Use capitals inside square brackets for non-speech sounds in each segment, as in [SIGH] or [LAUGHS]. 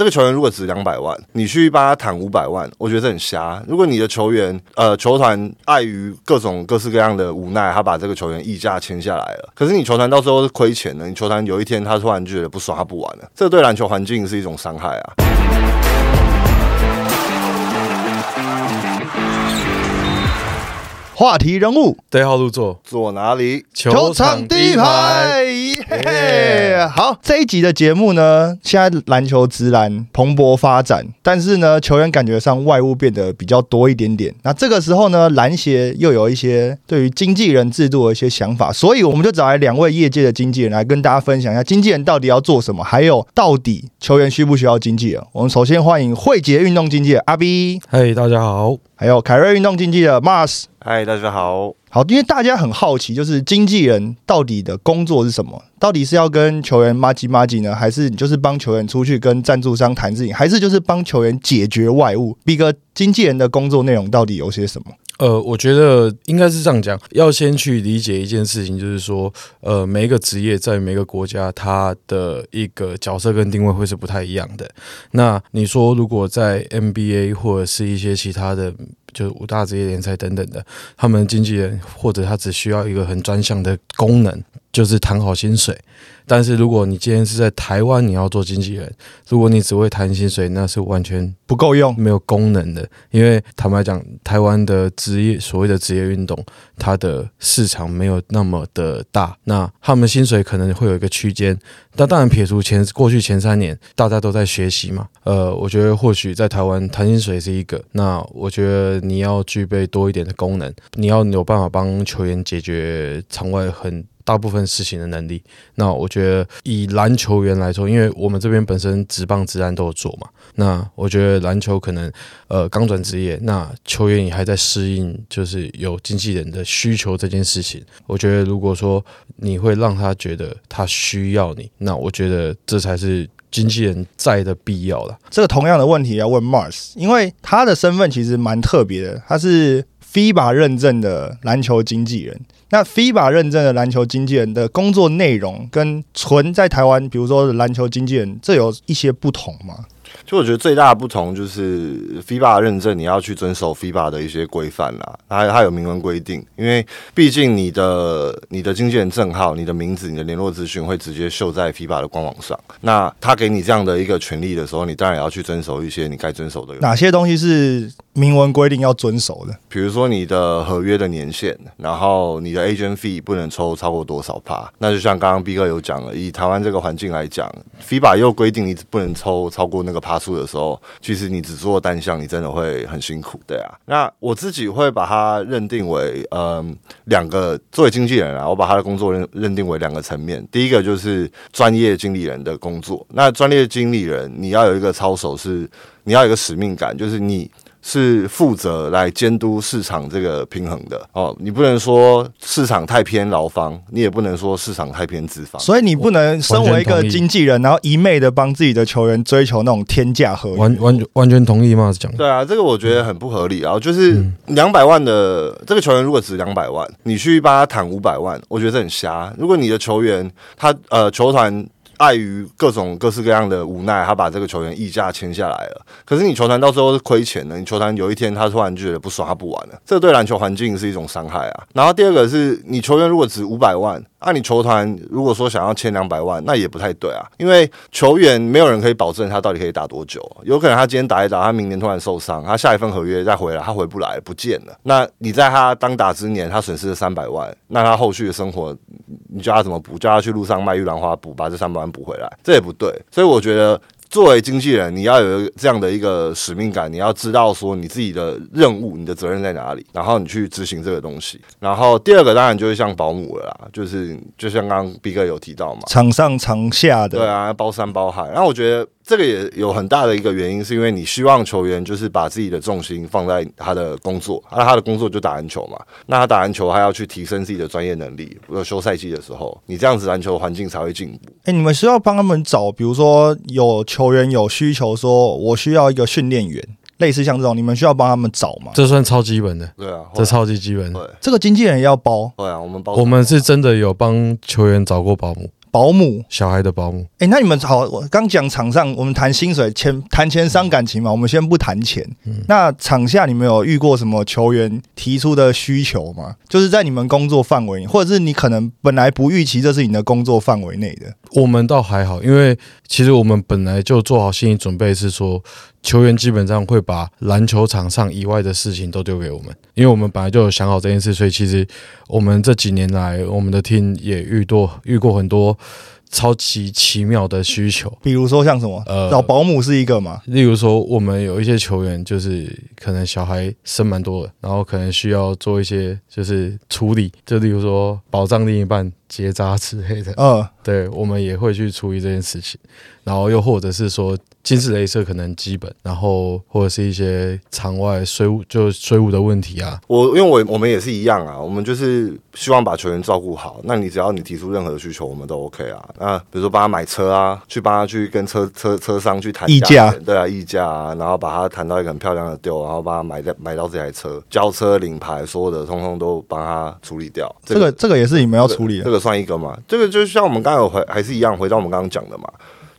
这个球员如果值两百万，你去帮他谈五百万，我觉得很瞎。如果你的球员呃球团碍于各种各式各样的无奈，他把这个球员溢价签下来了，可是你球团到时候是亏钱的，你球团有一天他突然觉得不爽，他不玩了，这对篮球环境是一种伤害啊。话题人物，对号入座，坐哪里？球场第一排。耶！好，这一集的节目呢，现在篮球直篮蓬勃发展，但是呢，球员感觉上外物变得比较多一点点。那这个时候呢，篮协又有一些对于经纪人制度的一些想法，所以我们就找来两位业界的经纪人来跟大家分享一下，经纪人到底要做什么，还有到底球员需不需要经纪人。我们首先欢迎汇杰运动经纪人阿 B，嘿，大家好，还有凯瑞运动经纪的 Mars。嗨，大家好。好，因为大家很好奇，就是经纪人到底的工作是什么？到底是要跟球员骂鸡骂鸡呢，还是你就是帮球员出去跟赞助商谈事情，还是就是帮球员解决外务？B 哥，经纪人的工作内容到底有些什么？呃，我觉得应该是这样讲，要先去理解一件事情，就是说，呃，每一个职业在每个国家，它的一个角色跟定位会是不太一样的。那你说，如果在 NBA 或者是一些其他的，就是五大职业联赛等等的，他们经纪人或者他只需要一个很专项的功能，就是谈好薪水。但是如果你今天是在台湾，你要做经纪人，如果你只会谈薪水，那是完全不够用，没有功能的。因为坦白讲，台湾的职业所谓的职业运动，它的市场没有那么的大，那他们薪水可能会有一个区间。那当然撇除前过去前三年大家都在学习嘛，呃，我觉得或许在台湾谈薪水是一个。那我觉得你要具备多一点的功能，你要有办法帮球员解决场外很。大部分事情的能力，那我觉得觉得以篮球员来说，因为我们这边本身职棒、职篮都有做嘛，那我觉得篮球可能呃刚转职业，那球员也还在适应，就是有经纪人的需求这件事情。我觉得如果说你会让他觉得他需要你，那我觉得这才是经纪人在的必要了。这个同样的问题要问 Mars，因为他的身份其实蛮特别的，他是 FIBA 认证的篮球经纪人。那 FIBA 认证的篮球经纪人的工作内容跟纯在台湾，比如说篮球经纪人，这有一些不同吗？就我觉得最大的不同就是 FIBA 认证，你要去遵守 FIBA 的一些规范啦，它它有明文规定，因为毕竟你的你的经纪人证号、你的名字、你的联络资讯会直接秀在 FIBA 的官网上。那他给你这样的一个权利的时候，你当然也要去遵守一些你该遵守的。哪些东西是明文规定要遵守的？比如说你的合约的年限，然后你的 agent fee 不能抽超过多少趴。那就像刚刚 B 哥有讲了，以台湾这个环境来讲，FIBA 又规定你不能抽超过那个。爬树的时候，其实你只做单项，你真的会很辛苦，对啊。那我自己会把它认定为，嗯，两个作为经纪人啊，我把他的工作认认定为两个层面。第一个就是专业经理人的工作，那专业经理人你要有一个操守，是你要有一个使命感，就是你。是负责来监督市场这个平衡的哦，你不能说市场太偏劳方，你也不能说市场太偏资方，所以你不能身为一个经纪人，然后一昧的帮自己的球员追求那种天价合约。完完完全同意吗？讲对啊，这个我觉得很不合理啊。就是两百万的这个球员如果值两百万，你去帮他谈五百万，我觉得很瞎。如果你的球员他呃球团。碍于各种各式各样的无奈，他把这个球员溢价签下来了。可是你球团到时候是亏钱的，你球团有一天他突然就觉得不爽，他不玩了，这对篮球环境是一种伤害啊。然后第二个是你球员如果值五百万。那你球团如果说想要签两百万，那也不太对啊，因为球员没有人可以保证他到底可以打多久，有可能他今天打一打，他明年突然受伤，他下一份合约再回来，他回不来，不见了。那你在他当打之年，他损失了三百万，那他后续的生活，你叫他怎么补？叫他去路上卖玉兰花补，把这三百万补回来，这也不对。所以我觉得。作为经纪人，你要有这样的一个使命感，你要知道说你自己的任务、你的责任在哪里，然后你去执行这个东西。然后第二个当然就是像保姆了啦，就是就像刚刚 B 哥有提到嘛，场上场下的，对啊，包山包海。然后我觉得。这个也有很大的一个原因，是因为你希望球员就是把自己的重心放在他的工作，那他的工作就打篮球嘛。那他打篮球还要去提升自己的专业能力，有休赛季的时候，你这样子篮球环境才会进步。哎，你们需要帮他们找，比如说有球员有需求，说我需要一个训练员。类似像这种，你们需要帮他们找吗？这算超基本的，对啊，这超级基本。对，这个经纪人要包，对啊，我们包。我们是真的有帮球员找过保姆，保姆。小孩的保姆。哎、那你们好，我刚讲场上，我们谈薪水，钱谈钱伤感情嘛，我们先不谈钱。嗯那场下你们有遇过什么球员提出的需求吗？就是在你们工作范围，或者是你可能本来不预期这是你的工作范围内的。我们倒还好，因为其实我们本来就做好心理准备，是说球员基本上会把篮球场上以外的事情都丢给我们，因为我们本来就有想好这件事，所以其实我们这几年来，我们的 team 也遇多遇过很多超级奇妙的需求。比如说像什么，呃找保姆是一个嘛，例如说，我们有一些球员就是可能小孩生蛮多的，然后可能需要做一些就是处理，就例如说保障另一半结扎之类的。嗯，对，我们也会去处理这件事情，然后又或者是说近视雷射可能基本，然后或者是一些场外水务就水务的问题啊，我因为我我们也是一样啊，我们就是希望把球员照顾好。那你只要你提出任何的需求，我们都 OK 啊。那比如说帮他买车啊，去帮他去跟车车车商去谈议价对啊，议价啊，然后把他谈到一个很漂亮的 deal，然后帮他买到买到这台车，交车领牌，所有的通通都帮他处理掉。这个这个也是你们要处理的。这个算一个嘛？这个就像我们刚才回还是一样，回到我们刚刚讲的嘛，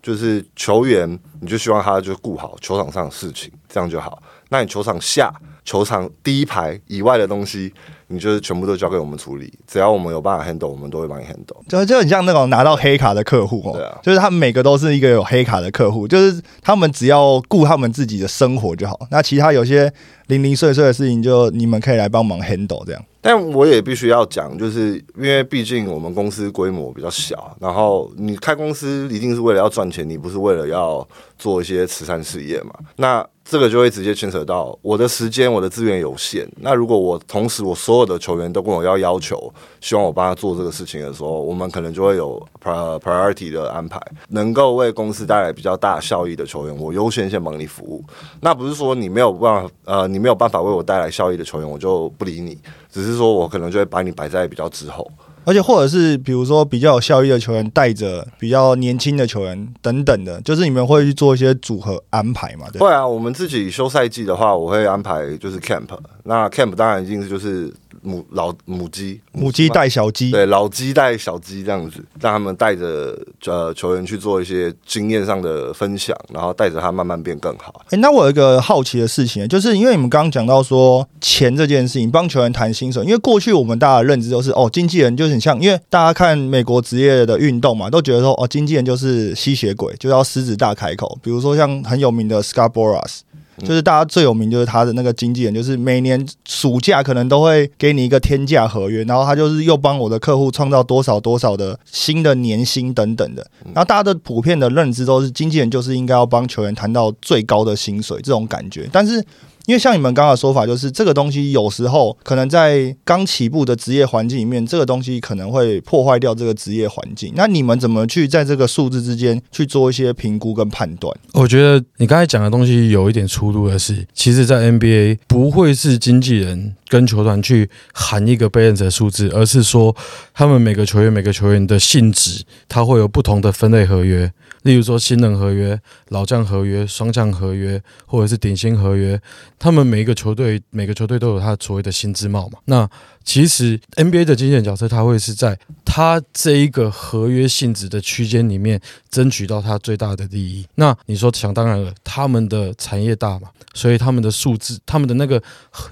就是球员，你就希望他就顾好球场上的事情，这样就好。那你球场下、球场第一排以外的东西，你就是全部都交给我们处理。只要我们有办法 handle，我们都会帮你 handle。就就很像那种拿到黑卡的客户哦，对啊就是他们每个都是一个有黑卡的客户，就是他们只要顾他们自己的生活就好，那其他有些零零碎碎的事情，就你们可以来帮忙 handle 这样。但我也必须要讲，就是因为毕竟我们公司规模比较小，然后你开公司一定是为了要赚钱，你不是为了要做一些慈善事业嘛？那这个就会直接牵扯到我的时间、我的资源有限。那如果我同时我所有的球员都跟我要要求，希望我帮他做这个事情的时候，我们可能就会有 priority 的安排，能够为公司带来比较大效益的球员，我优先先帮你服务。那不是说你没有办法，呃，你没有办法为我带来效益的球员，我就不理你。只是说我可能就会把你摆在比较之后。而且或者是比如说比较有效益的球员带着比较年轻的球员等等的，就是你们会去做一些组合安排嘛？对。会啊，我们自己休赛季的话，我会安排就是 camp。那 camp 当然一定是就是母老母鸡，母鸡带小鸡，对老鸡带小鸡这样子，让他们带着呃球员去做一些经验上的分享，然后带着他慢慢变更好。哎、那我有一个好奇的事情，就是因为你们刚刚讲到说钱这件事情，帮球员谈薪水，因为过去我们大家的认知都是哦，经纪人就是很像，因为大家看美国职业的运动嘛，都觉得说哦，经纪人就是吸血鬼，就要狮子大开口。比如说像很有名的 Boras。就是大家最有名就是他的那个经纪人，就是每年暑假可能都会给你一个天价合约，然后他就是又帮我的客户创造多少多少的新的年薪等等的。然后大家的普遍的认知都是经纪人就是应该要帮球员谈到最高的薪水这种感觉，但是。因为像你们刚刚的说法，就是这个东西有时候可能在刚起步的职业环境里面，这个东西可能会破坏掉这个职业环境。那你们怎么去在这个数字之间去做一些评估跟判断？我觉得你刚才讲的东西有一点出入的是，其实，在 NBA 不会是经纪人跟球团去喊一个 balance 的数字，而是说他们每个球员每个球员的性质，它会有不同的分类合约。例如说新人合约、老将合约、双将合约，或者是顶薪合约，他们每一个球队每个球队都有他所谓的新资帽嘛。那其实 NBA 的经纪人角色，他会是在他这一个合约性质的区间里面争取到他最大的利益。那你说想当然了，他们的产业大嘛，所以他们的数字，他们的那个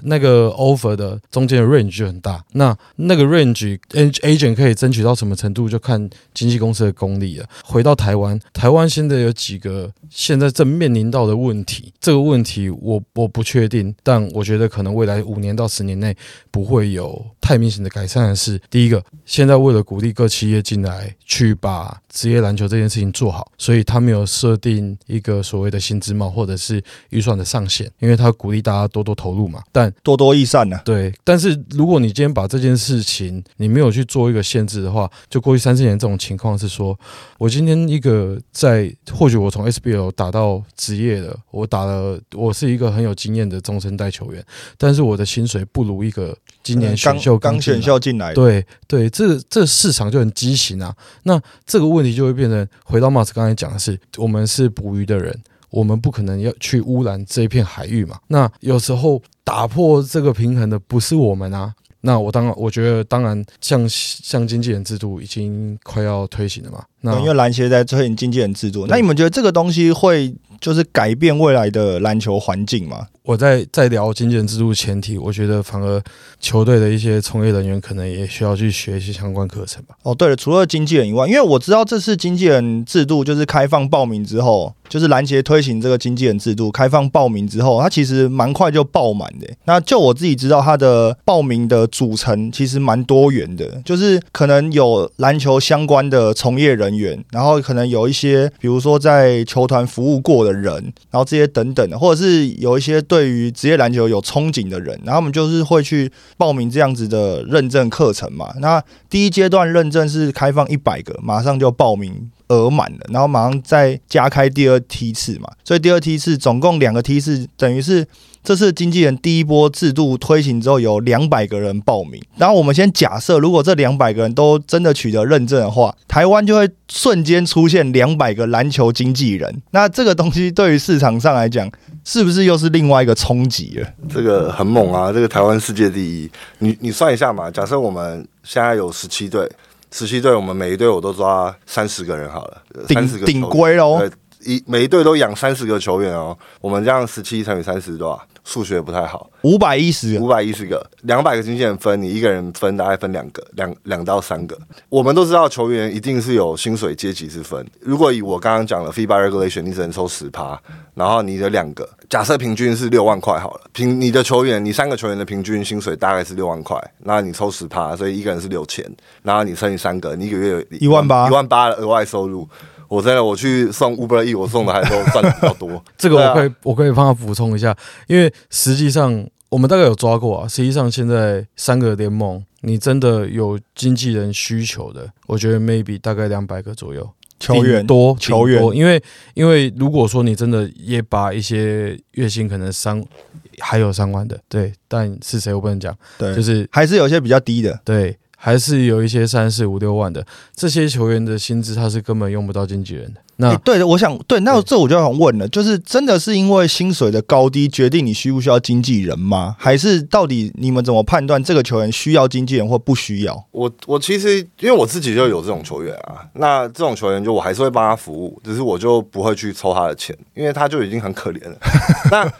那个 offer 的中间的 range 就很大。那那个 range agent 可以争取到什么程度，就看经纪公司的功力了。回到台湾，台湾现在有几个现在正面临到的问题，这个问题我我不确定，但我觉得可能未来五年到十年内不会有太明显的改善的是，第一个，现在为了鼓励各企业进来去把职业篮球这件事情做好，所以他没有设定一个所谓的薪资帽或者是预算的上限，因为他鼓励大家多多投入嘛。但多多益善呢、对，但是如果你今天把这件事情你没有去做一个限制的话，就过去三四年这种情况是说，我今天一个在或许我从 SBL 打到职业的，我打了我是一个很有经验的中生代球员，但是我的薪水不如一个今年选秀刚刚选秀进来的，对对，这这市场就很畸形啊。那这个问题就会变成，回到 Mars 刚才讲的是，我们是捕鱼的人，我们不可能要去污染这一片海域嘛。那有时候打破这个平衡的不是我们啊。那我当然，我觉得当然，像像经纪人制度已经快要推行了嘛。那因为篮协在推行经纪人制度，那你们觉得这个东西会就是改变未来的篮球环境吗？我在在聊经纪人制度前提，我觉得反而球队的一些从业人员可能也需要去学一些相关课程吧。哦，对了，除了经纪人以外，因为我知道这次经纪人制度就是开放报名之后，就是篮协推行这个经纪人制度，开放报名之后，它其实蛮快就爆满的。那就我自己知道，它的报名的组成其实蛮多元的，就是可能有篮球相关的从业人人员，然后可能有一些比如说在球团服务过的人，然后这些等等，或者是有一些对于职业篮球有憧憬的人，然后我们就是会去报名这样子的认证课程嘛。那第一阶段认证是开放一百个，马上就报名额满了，然后马上再加开第二梯次嘛。所以第二梯次总共两个梯次，等于是这次经纪人第一波制度推行之后有两百个人报名。然后我们先假设，如果这两百个人都真的取得认证的话，台湾就会瞬间出现两百个篮球经纪人。那这个东西对于市场上来讲，是不是又是另外一个冲击了？这个很猛啊！这个台湾世界第一，你你算一下嘛。假设我们现在有十七队，十七队我们每一队我都抓三十个人好了，三十个顶顶规喽。对，一每一队都养三十个球员哦。我们这样十七乘以三十多少？数学不太好，五百一十五百一十个，两百个经纪人分，你一个人分大概分两个，两两到三个。我们都知道球员一定是有薪水阶级之分。如果以我刚刚讲的 FIBA regulation，你只能抽十趴，然后你的两个，假设平均是六万块好了，平你的球员，你三个球员的平均薪水大概是六万块，那你抽十趴，所以一个人是六千，然后你乘以三个，你一个月有一万八，一万八的额外收入。我真的，我去送 Uber E，我送的还都赚的比较多。[LAUGHS] 这个我可以，我可以帮他补充一下，因为实际上我们大概有抓过啊。实际上现在三个联盟，你真的有经纪人需求的，我觉得 maybe 大概两百个左右球员多球员，因为因为如果说你真的也把一些月薪可能三还有三万的，对，但是谁我不能讲，对，就是还是有些比较低的，对。还是有一些三四五六万的这些球员的薪资，他是根本用不到经纪人的。那对的，我想对，那这我就想问了，就是真的是因为薪水的高低决定你需不需要经纪人吗？还是到底你们怎么判断这个球员需要经纪人或不需要？我我其实因为我自己就有这种球员啊，那这种球员就我还是会帮他服务，只是我就不会去抽他的钱，因为他就已经很可怜了。那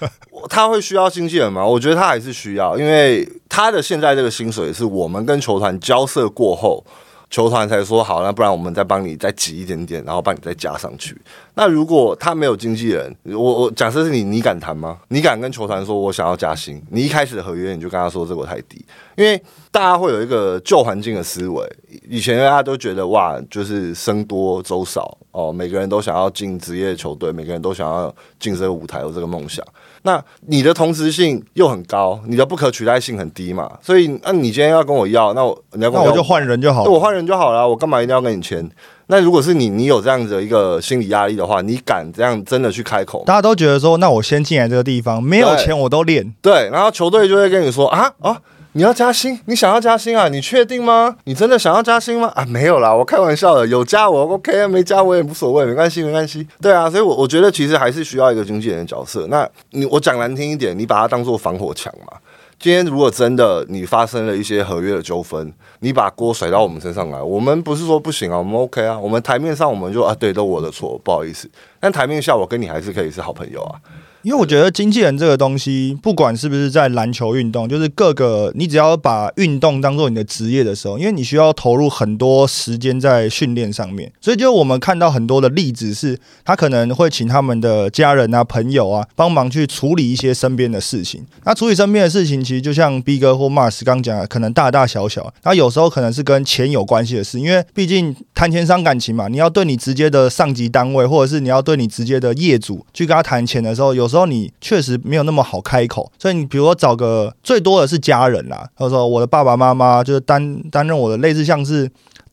他会需要经纪人吗？我觉得他还是需要，因为他的现在这个薪水是我们跟球团交涉过后，球团才说好，那不然我们再帮你再挤一点点，然后帮你再加上去。那如果他没有经纪人，我我假设是你，你敢谈吗？你敢跟球团说我想要加薪？你一开始的合约你就跟他说这个太低，因为大家会有一个旧环境的思维，以前大家都觉得哇，就是生多粥少哦，每个人都想要进职业球队，每个人都想要进这个舞台，有这个梦想。那你的同时性又很高，你的不可取代性很低嘛？所以，那你今天要跟我要，那我你要跟我就换人就好了，我换人就好了，我干嘛一定要跟你签？那如果是你，你有这样子的一个心理压力的话，你敢这样真的去开口？大家都觉得说，那我先进来这个地方，没有钱我都练。对，然后球队就会跟你说啊啊。你要加薪？你想要加薪啊？你确定吗？你真的想要加薪吗？啊，没有啦，我开玩笑的。有加我 OK，没加我也无所谓，没关系，没关系。对啊，所以，我我觉得其实还是需要一个经纪人的角色。那你我讲难听一点，你把它当做防火墙嘛。今天如果真的你发生了一些合约的纠纷，你把锅甩到我们身上来，我们不是说不行啊，我们 OK 啊，我们台面上我们就啊，对，都我的错，不好意思。但台面下我跟你还是可以是好朋友啊。因为我觉得经纪人这个东西，不管是不是在篮球运动，就是各个你只要把运动当做你的职业的时候，因为你需要投入很多时间在训练上面，所以就我们看到很多的例子是，他可能会请他们的家人啊、朋友啊帮忙去处理一些身边的事情。那处理身边的事情，其实就像 B 哥或 Mars 刚讲，可能大大小小，那有时候可能是跟钱有关系的事，因为毕竟谈钱伤感情嘛，你要对你直接的上级单位，或者是你要对对你直接的业主去跟他谈钱的时候，有。时候你确实没有那么好开口，所以你比如说找个最多的是家人啦，或者说我的爸爸妈妈就是担担任我的类似像是。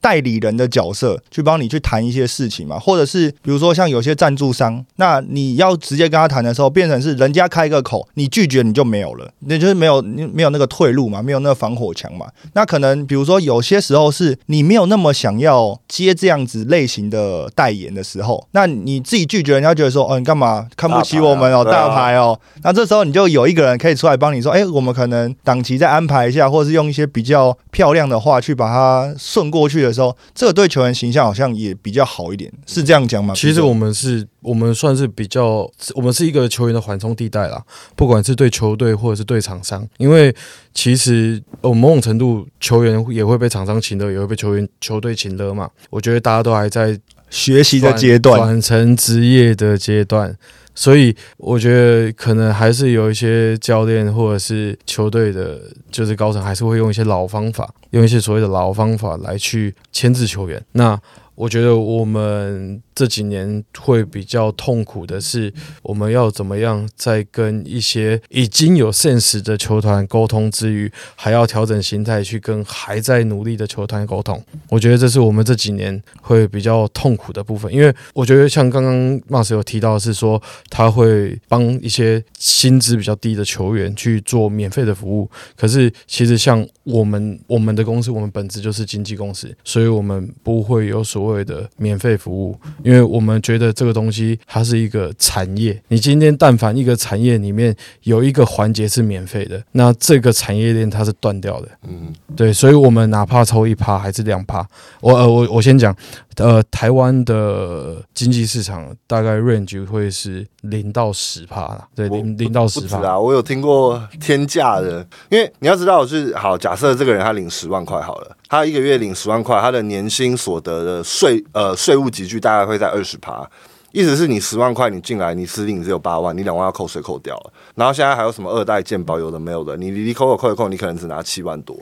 代理人的角色去帮你去谈一些事情嘛，或者是比如说像有些赞助商，那你要直接跟他谈的时候，变成是人家开个口，你拒绝你就没有了，那就是没有你没有那个退路嘛，没有那个防火墙嘛。那可能比如说有些时候是你没有那么想要接这样子类型的代言的时候，那你自己拒绝，人家觉得说哦你干嘛看不起我们哦大牌哦，那这时候你就有一个人可以出来帮你说，哎我们可能档期再安排一下，或者是用一些比较漂亮的话去把它顺过去的。时候，这个对球员形象好像也比较好一点，是这样讲吗？其实我们是，我们算是比较，我们是一个球员的缓冲地带啦。不管是对球队或者是对厂商，因为其实我某种程度球员也会被厂商请的，也会被球员球队请的嘛。我觉得大家都还在学习的阶段，转成职业的阶段。所以我觉得可能还是有一些教练或者是球队的，就是高层还是会用一些老方法，用一些所谓的老方法来去牵制球员。那我觉得我们。这几年会比较痛苦的是，我们要怎么样在跟一些已经有现实的球团沟通之余，还要调整心态去跟还在努力的球团沟通？我觉得这是我们这几年会比较痛苦的部分。因为我觉得像刚刚 Mas 有提到是说，他会帮一些薪资比较低的球员去做免费的服务。可是其实像我们我们的公司，我们本质就是经纪公司，所以我们不会有所谓的免费服务。因为我们觉得这个东西它是一个产业，你今天但凡一个产业里面有一个环节是免费的，那这个产业链它是断掉的。嗯，对，所以我们哪怕抽一趴还是两趴，我呃我我先讲。呃，台湾的经济市场大概 range 会是零到十趴啦，对，零零到十趴啊。我有听过天价的，因为你要知道是好，假设这个人他领十万块好了，他一个月领十万块，他的年薪所得的税呃税务集聚大概会在二十趴。意思是你十万块你进来，你实领只有八万，你两万要扣税扣掉了。然后现在还有什么二代健保有的没有的，你你扣扣扣一扣，你可能只拿七万多。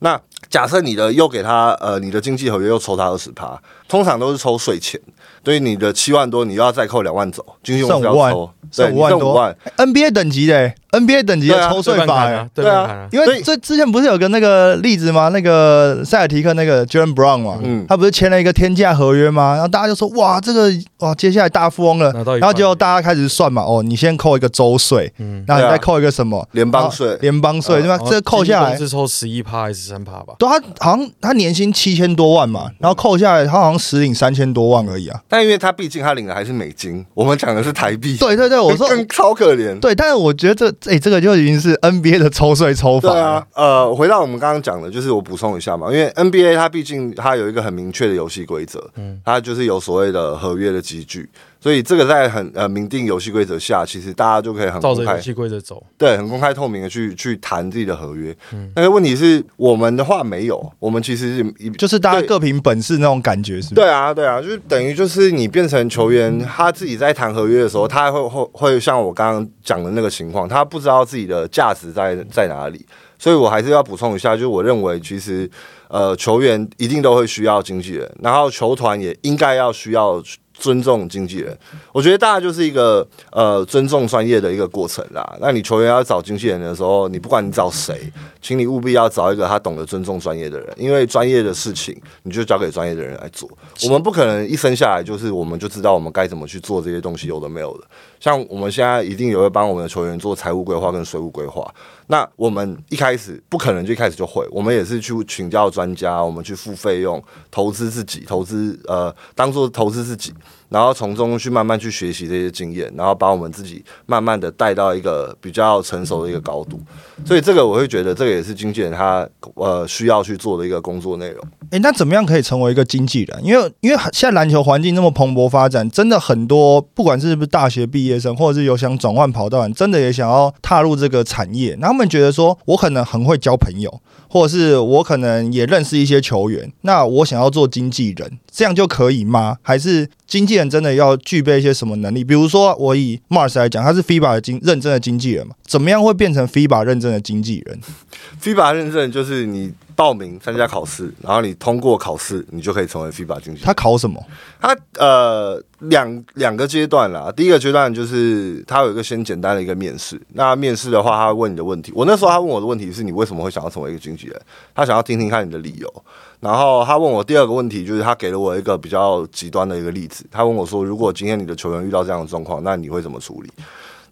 那假设你的又给他呃，你的经济合约又抽他二十趴，通常都是抽税钱，所以你的七万多，你又要再扣两万走，经济公司要抽，剩五万多。NBA 等级的 NBA 等级的抽税法呀，对啊，因为这之前不是有个那个例子吗？那个塞尔提克那个 Jalen Brown 嘛，嗯，他不是签了一个天价合约吗？然后大家就说哇，这个哇，接下来大富翁了。然后结果大家开始算嘛，哦，你先扣一个州税，嗯，然后你再扣一个什么联邦税？联邦税对吧？这扣下来是抽十一趴还是十三趴吧？对，他好像他年薪七千多万嘛，然后扣下来他好像实领三千多万而已啊。但因为他毕竟他领的还是美金，我们讲的是台币。对对对，我说更超可怜。对，但是我觉得这哎，这个就已经是 NBA 的抽税抽法。对啊，呃，回到我们刚刚讲的，就是我补充一下嘛，因为 NBA 它毕竟它有一个很明确的游戏规则，嗯，它就是有所谓的合约的集聚。所以这个在很呃明定游戏规则下，其实大家就可以很照着游戏规则走，对，很公开透明的去去谈自己的合约。嗯，但是问题是我们的话没有，我们其实是就是大家各凭本事那种感觉，是？对啊，对啊，就是等于就是你变成球员，他自己在谈合约的时候，他会会会像我刚刚讲的那个情况，他不知道自己的价值在在哪里。所以我还是要补充一下，就是我认为其实呃球员一定都会需要经纪人，然后球团也应该要需要。尊重经纪人，我觉得大家就是一个呃尊重专业的一个过程啦。那你球员要找经纪人的时候，你不管你找谁，请你务必要找一个他懂得尊重专业的人，因为专业的事情你就交给专业的人来做。我们不可能一生下来就是我们就知道我们该怎么去做这些东西，有的没有的。像我们现在一定也会帮我们的球员做财务规划跟税务规划。那我们一开始不可能就一开始就会，我们也是去请教专家，我们去付费用，投资自己，投资呃当做投资自己，然后从中去慢慢去学习这些经验，然后把我们自己慢慢的带到一个比较成熟的一个高度。所以这个我会觉得，这个也是经纪人他呃需要去做的一个工作内容。诶，那怎么样可以成为一个经纪人？因为因为现在篮球环境那么蓬勃发展，真的很多不管是不是大学毕业生，或者是有想转换跑道，真的也想要踏入这个产业，那。他们觉得说，我可能很会交朋友，或者是我可能也认识一些球员，那我想要做经纪人，这样就可以吗？还是经纪人真的要具备一些什么能力？比如说，我以 Mars 来讲，他是 FIBA 的经认证的经纪人嘛，怎么样会变成 FIBA 认证的经纪人？[LAUGHS] FIBA 认证就是你。报名参加考试，然后你通过考试，你就可以成为 FIBA 经纪人。他考什么？他呃两两个阶段啦。第一个阶段就是他有一个先简单的一个面试。那面试的话，他会问你的问题。我那时候他问我的问题是你为什么会想要成为一个经纪人？他想要听听看你的理由。然后他问我第二个问题，就是他给了我一个比较极端的一个例子。他问我说，如果今天你的球员遇到这样的状况，那你会怎么处理？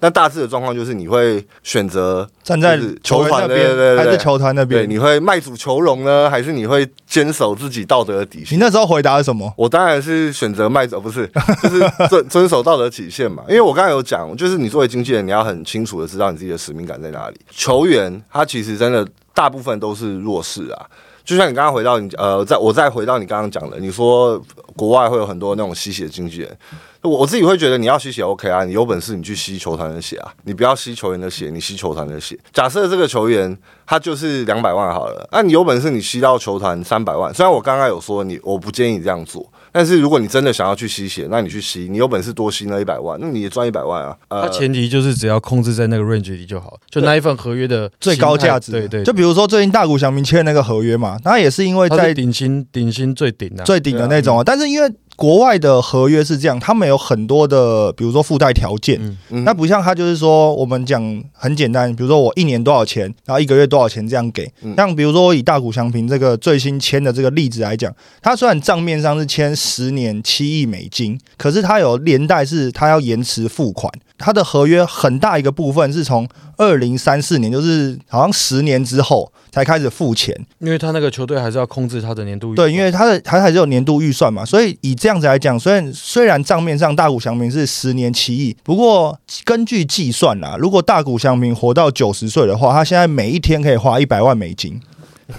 那大致的状况就是你会选择站在球团那边，还是球团那边？对，你会卖主求荣呢，还是你会坚守自己道德的底线？你那时候回答是什么？我当然是选择卖主，不是，就是遵 [LAUGHS] 遵守道德底线嘛。因为我刚才有讲，就是你作为经纪人，你要很清楚的知道你自己的使命感在哪里。球员他其实真的大部分都是弱势啊。就像你刚刚回到你呃，再我再回到你刚刚讲的，你说国外会有很多那种吸血经纪人，我我自己会觉得你要吸血 OK 啊，你有本事你去吸球团的血啊，你不要吸球员的血，你吸球团的血。假设这个球员他就是两百万好了，那你有本事你吸到球团三百万，虽然我刚刚有说你我不建议你这样做。但是如果你真的想要去吸血，那你去吸，你有本事多吸那一百万，那你也赚一百万啊。它呃，前提就是只要控制在那个 range 里就好，就那一份合约的最高价值，对对，就比如说最近大谷翔明签那个合约嘛，那也是因为在顶薪顶薪最顶的。啊，最顶的那种啊，但是因为国外的合约是这样，他们有很多的，比如说附带条件，嗯。嗯。那不像他就是说我们讲很简单，比如说我一年多少钱，然后一个月多少钱这样给。嗯。像比如说我以大谷翔平这个最新签的这个例子来讲，他虽然账面上是签十年七亿美金，可是他有连带是他要延迟付款，他的合约很大一个部分是从二零三四年，就是好像十年之后才开始付钱。因为他那个球队还是要控制他的年度预对，因为他的他还是有年度预算嘛，所以以这样子来讲，虽然虽然账面上大谷翔平是十年七亿，不过根据计算啦，如果大谷翔平活到九十岁的话，他现在每一天可以花一百万美金。[LAUGHS]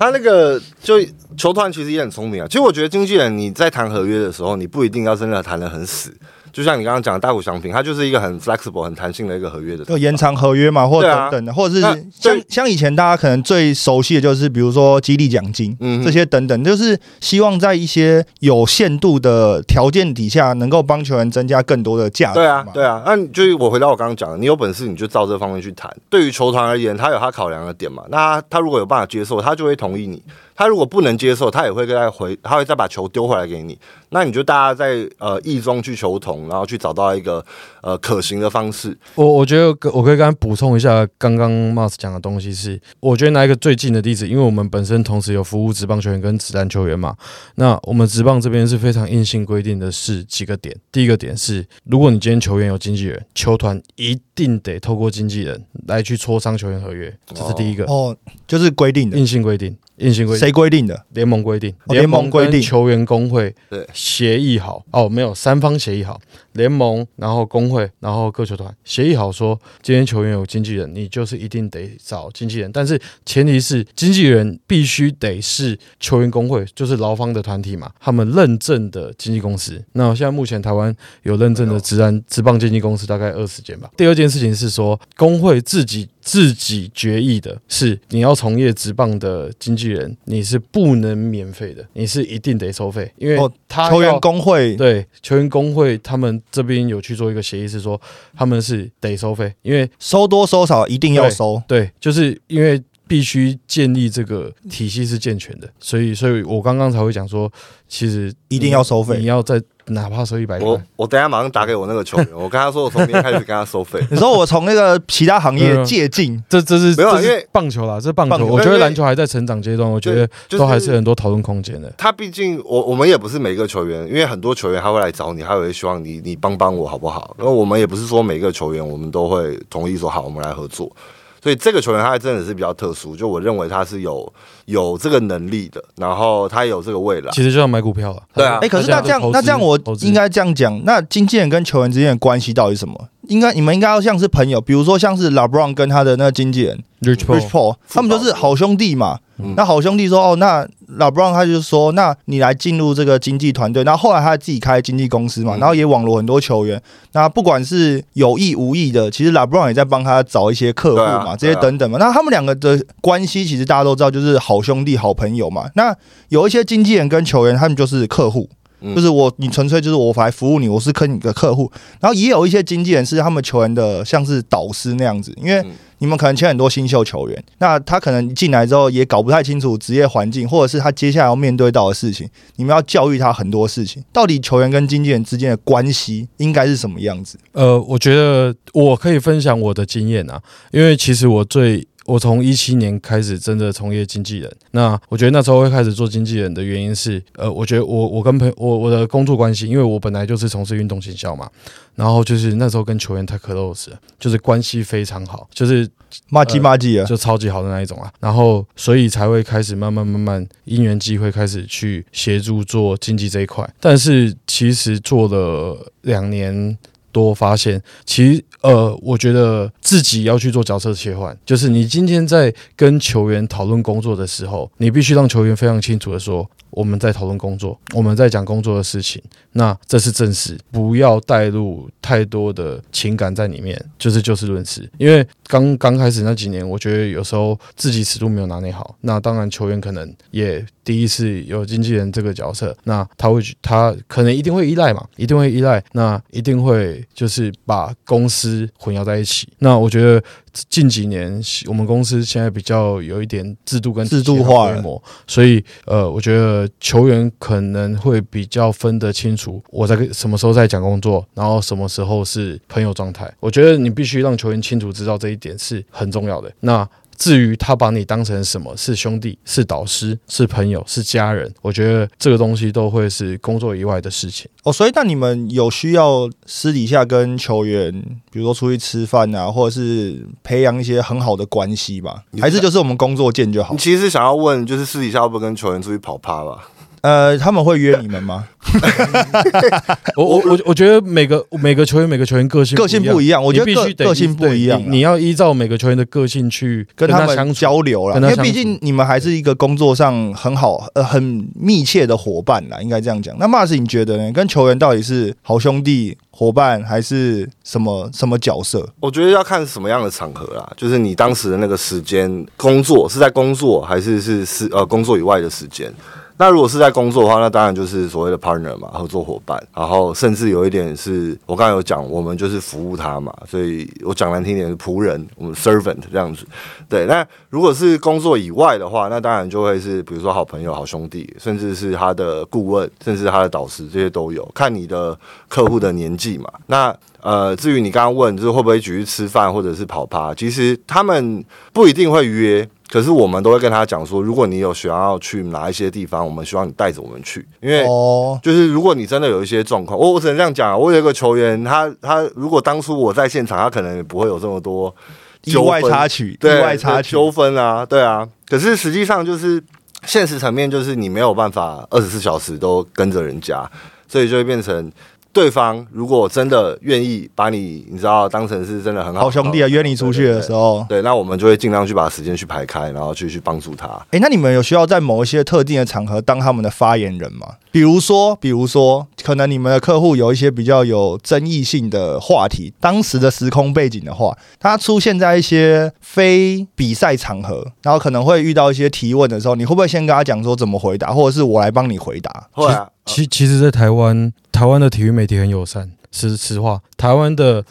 他那个就球团其实也很聪明啊。其实我觉得经纪人你在谈合约的时候，你不一定要真的谈的很死。就像你刚刚讲的大股商品，它就是一个很 flexible、很弹性的一个合约的。就延长合约嘛，或等等的，或者是像像以前大家可能最熟悉的就是，比如说激励奖金嗯这些等等，就是希望在一些有限度的条件底下，能够帮球员增加更多的价值对啊嘛，对啊，那你就是我回到我刚刚讲的，你有本事你就照这方面去谈。对于球团而言，他有他考量的点嘛，那他他如果有办法接受，他就会同意你；他如果不能接受，他也会再回，他会再把球丢回来给你。那你就大家在呃意中去求同，然后去找到一个呃可行的方式。我我觉得我可以跟他补充一下，刚刚 Mars 讲的东西是，我觉得拿一个最近的例子，因为我们本身同时有服务职棒球员跟职篮球员嘛，那我们职棒这边是非常硬性规定的是几个点，第一个点是，如果你今天球员有经纪人，球团一定得透过经纪人来去磋商球员合约，这是第一个哦，就是规定的，硬性规定，硬性规定。谁规定的？联盟规定，哦联盟规定。球员工会对。协议好。哦，没有三方协议好，联盟，然后工会，然后各球团协议好说，今天球员有经纪人，你就是一定得找经纪人，但是前提是经纪人必须得是球员工会，就是劳方的团体嘛，他们认证的经纪公司。那现在目前台湾有认证的职安职棒经纪公司大概二十间吧。第二件事情是说，工会自己自己决议的是，你要从业职棒的经纪人，你是不能免费的，你是一定得收费，因为哦他球员要工会对球员工会他们这边有去做一个协议，是说他们是得收费，因为收多收少一定要收。对，就是因为必须建立这个体系是健全的，所以，所以我刚刚才会讲说，其实一定要收费你要在哪怕收一百我块，我等一下马上打给我那个球员，[LAUGHS] 我跟他说我从明天开始跟他收费。[LAUGHS] 你说我从那个其他行业借镜，这这是没有啊因为棒球啦，这是棒球，棒球我觉得为篮球还在成长阶段，我觉得就是都还是很多讨论空间的。他毕竟我我们也不是每个球员，因为很多球员他会来找你，他也会希望你你帮帮我好不好？因为我们也不是说每个球员我们都会同意说好，我们来合作。所以这个球员他还真的是比较特殊，就我认为他是有有这个能力的，然后他有这个未来。其实就像买股票了，对啊哎、可是那这样，那这样我应该这样讲，那经纪人跟球员之间的关系到底是什么？应该你们应该要像是朋友，比如说像是 LeBron 跟他的那个经纪人 Rich Rich Paul Paul，他们就是好兄弟嘛。嗯那好兄弟说，哦，那 LeBron 他就说，那你来进入这个经纪团队，然后后来他自己开经纪公司嘛，嗯然后也网罗很多球员。那不管是有意无意的，其实 LeBron 也在帮他找一些客户嘛，啊这些等等嘛。那他们两个的关系其实大家都知道，就是好兄弟、好朋友嘛。那有一些经纪人跟球员，他们就是客户。嗯就是我，你纯粹就是我来服务你，我是坑你的客户。然后也有一些经纪人是他们球员的，像是导师那样子，因为嗯你们可能签很多新秀球员，那他可能进来之后也搞不太清楚职业环境，或者是他接下来要面对到的事情，你们要教育他很多事情。到底球员跟经纪人之间的关系应该是什么样子？呃，我觉得我可以分享我的经验啊，因为其实我最我从一七年开始真的从业经纪人，那我觉得那时候会开始做经纪人的原因是，呃，我觉得我我跟朋我我的工作关系，因为我本来就是从事运动行销嘛，然后就是那时候跟球员太 close，就是关系非常好，就是骂鸡骂鸡啊！就超级好的那一种啊，然后所以才会开始慢慢慢慢因缘机会开始去协助做经济这一块，但是其实做了两年多，发现其实呃，我觉得自己要去做角色切换，就是你今天在跟球员讨论工作的时候，你必须让球员非常清楚的说。我们在讨论工作，我们在讲工作的事情，那这是正事，不要带入太多的情感在里面，就是就事论事。因为刚刚开始那几年，我觉得有时候自己尺度没有拿捏好，那当然球员可能也第一次有经纪人这个角色，那他会他可能一定会依赖嘛，一定会依赖，那一定会就是把公司混淆在一起。那我觉得。近几年，我们公司现在比较有一点制度跟制度化规模，所以呃，我觉得球员可能会比较分得清楚，我在什么时候在讲工作，然后什么时候是朋友状态。我觉得你必须让球员清楚知道这一点是很重要的。那。至于他把你当成什么，是兄弟，是导师，是朋友，是家人，我觉得这个东西都会是工作以外的事情哦。所以，那你们有需要私底下跟球员，比如说出去吃饭啊，或者是培养一些很好的关系吧？还是就是我们工作见就好？你其实想要问，就是私底下要不会跟球员出去跑趴吧？呃，他们会约你们吗？[LAUGHS] 我我我我觉得每个每个球员每个球员个性个性不一样，我觉得个个性不一样，你要依照每个球员的个性去跟他们交流了。因为毕竟你们还是一个工作上很好呃很密切的伙伴啦，应该这样讲。那 Mars 你觉得呢？跟球员到底是好兄弟伙伴还是什么什么角色？我觉得要看什么样的场合啦，就是你当时的那个时间工作是在工作还是是是呃工作以外的时间。那如果是在工作的话，那当然就是所谓的 partner 嘛，合作伙伴。然后甚至有一点是我刚才有讲，我们就是服务他嘛，所以我讲难听点是仆人，我们 servant 这样子。对，那如果是工作以外的话，那当然就会是比如说好朋友、好兄弟，甚至是他的顾问，甚至他的导师，这些都有。看你的客户的年纪嘛。那呃，至于你刚刚问就是会不会举去吃饭或者是跑趴，其实他们不一定会约。可是我们都会跟他讲说，如果你有想要去哪一些地方，我们希望你带着我们去，因为就是如果你真的有一些状况，我我只能这样讲啊。我有一个球员，他他如果当初我在现场，他可能也不会有这么多意外插曲、意外插曲纠纷啊，对啊。可是实际上就是现实层面，就是你没有办法二十四小时都跟着人家，所以就会变成。对方如果真的愿意把你，你知道当成是真的很好兄弟啊，约你出去的时候，对，那我们就会尽量去把时间去排开，然后去去帮助他。哎，那你们有需要在某一些特定的场合当他们的发言人吗？比如说，比如说，可能你们的客户有一些比较有争议性的话题，当时的时空背景的话，他出现在一些非比赛场合，然后可能会遇到一些提问的时候，你会不会先跟他讲说怎么回答，或者是我来帮你回答？会啊。其其实，在台湾，台湾的体育媒体很友善，实实话。台湾的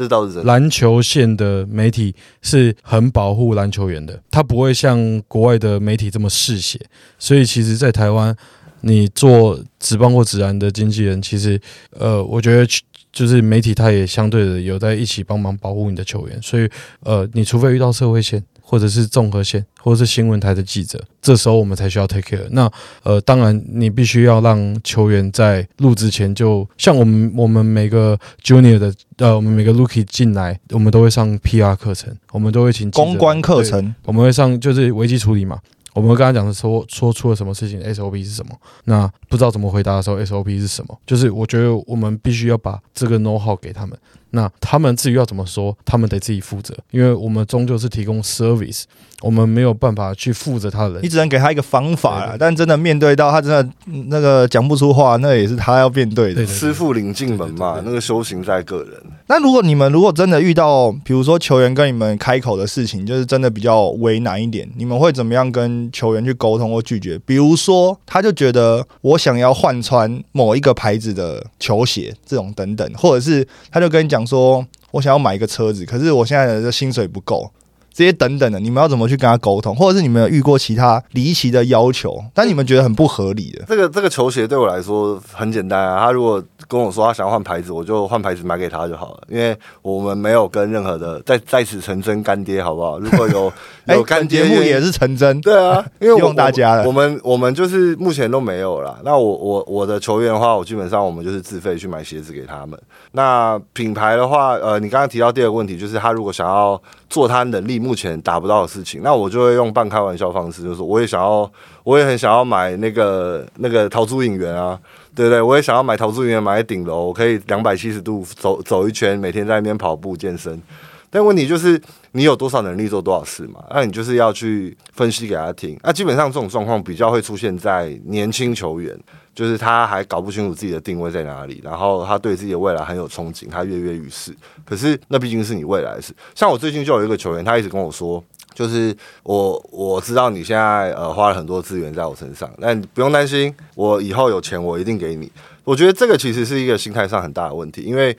篮球线的媒体是很保护篮球员的，他不会像国外的媒体这么嗜血。所以，其实，在台湾，你做职棒或职篮的经纪人，其实，呃，我觉得就是媒体他也相对的有在一起帮忙保护你的球员。所以，呃，你除非遇到社会线。或者是综合线，或者是新闻台的记者，这时候我们才需要 take care。那呃，当然你必须要让球员在录之前，就像我们我们每个 junior 的呃，我们每个 rookie 进来，我们都会上 PR 课程，我们都会请公关课程，我们会上就是危机处理嘛。我们跟他讲的说说出了什么事情，SOP 是什么？那不知道怎么回答的时候，SOP 是什么？就是我觉得我们必须要把这个 know how 给他们。那他们至于要怎么说，他们得自己负责，因为我们终究是提供 service，我们没有办法去负责他的人。你只能给他一个方法啦，但真的面对到他真的那个讲不出话，那也是他要面对的。师傅领进门嘛，那个修行在个人。那如果你们如果真的遇到，比如说球员跟你们开口的事情，就是真的比较为难一点，你们会怎么样跟球员去沟通或拒绝？比如说，他就觉得我想要换穿某一个牌子的球鞋，这种等等，或者是他就跟你讲。说我想要买一个车子，可是我现在的薪水不够。这些等等的，你们要怎么去跟他沟通？或者是你们有遇过其他离奇的要求，但你们觉得很不合理的？这个这个球鞋对我来说很简单啊，他如果跟我说他想要换牌子，我就换牌子买给他就好了，因为我们没有跟任何的在在此成真干爹，好不好？如果有 [LAUGHS] 有干爹，节目也是成真，对啊，因为 [LAUGHS] 用大家的，我们我们就是目前都没有了。那我我我的球员的话，我基本上我们就是自费去买鞋子给他们。那品牌的话，呃，你刚刚提到第二个问题，就是他如果想要做他能力目前达不到的。事情，那我就会用半开玩笑方式，就是我也想要，我也很想要买那个那个陶朱影园啊，对不对？我也想要买陶朱影园，买顶楼，我可以两百七十度走走一圈，每天在那边跑步健身。但问题就是你有多少能力做多少事嘛？那你就是要去分析给他听。那基本上这种状况比较会出现在年轻球员，就是他还搞不清楚自己的定位在哪里，然后他对自己的未来很有憧憬，他跃跃欲试。可是那毕竟是你未来的事。像我最近就有一个球员，他一直跟我说。就是我我知道你现在呃花了很多资源在我身上，那你不用担心，我以后有钱我一定给你。我觉得这个其实是一个心态上很大的问题，因为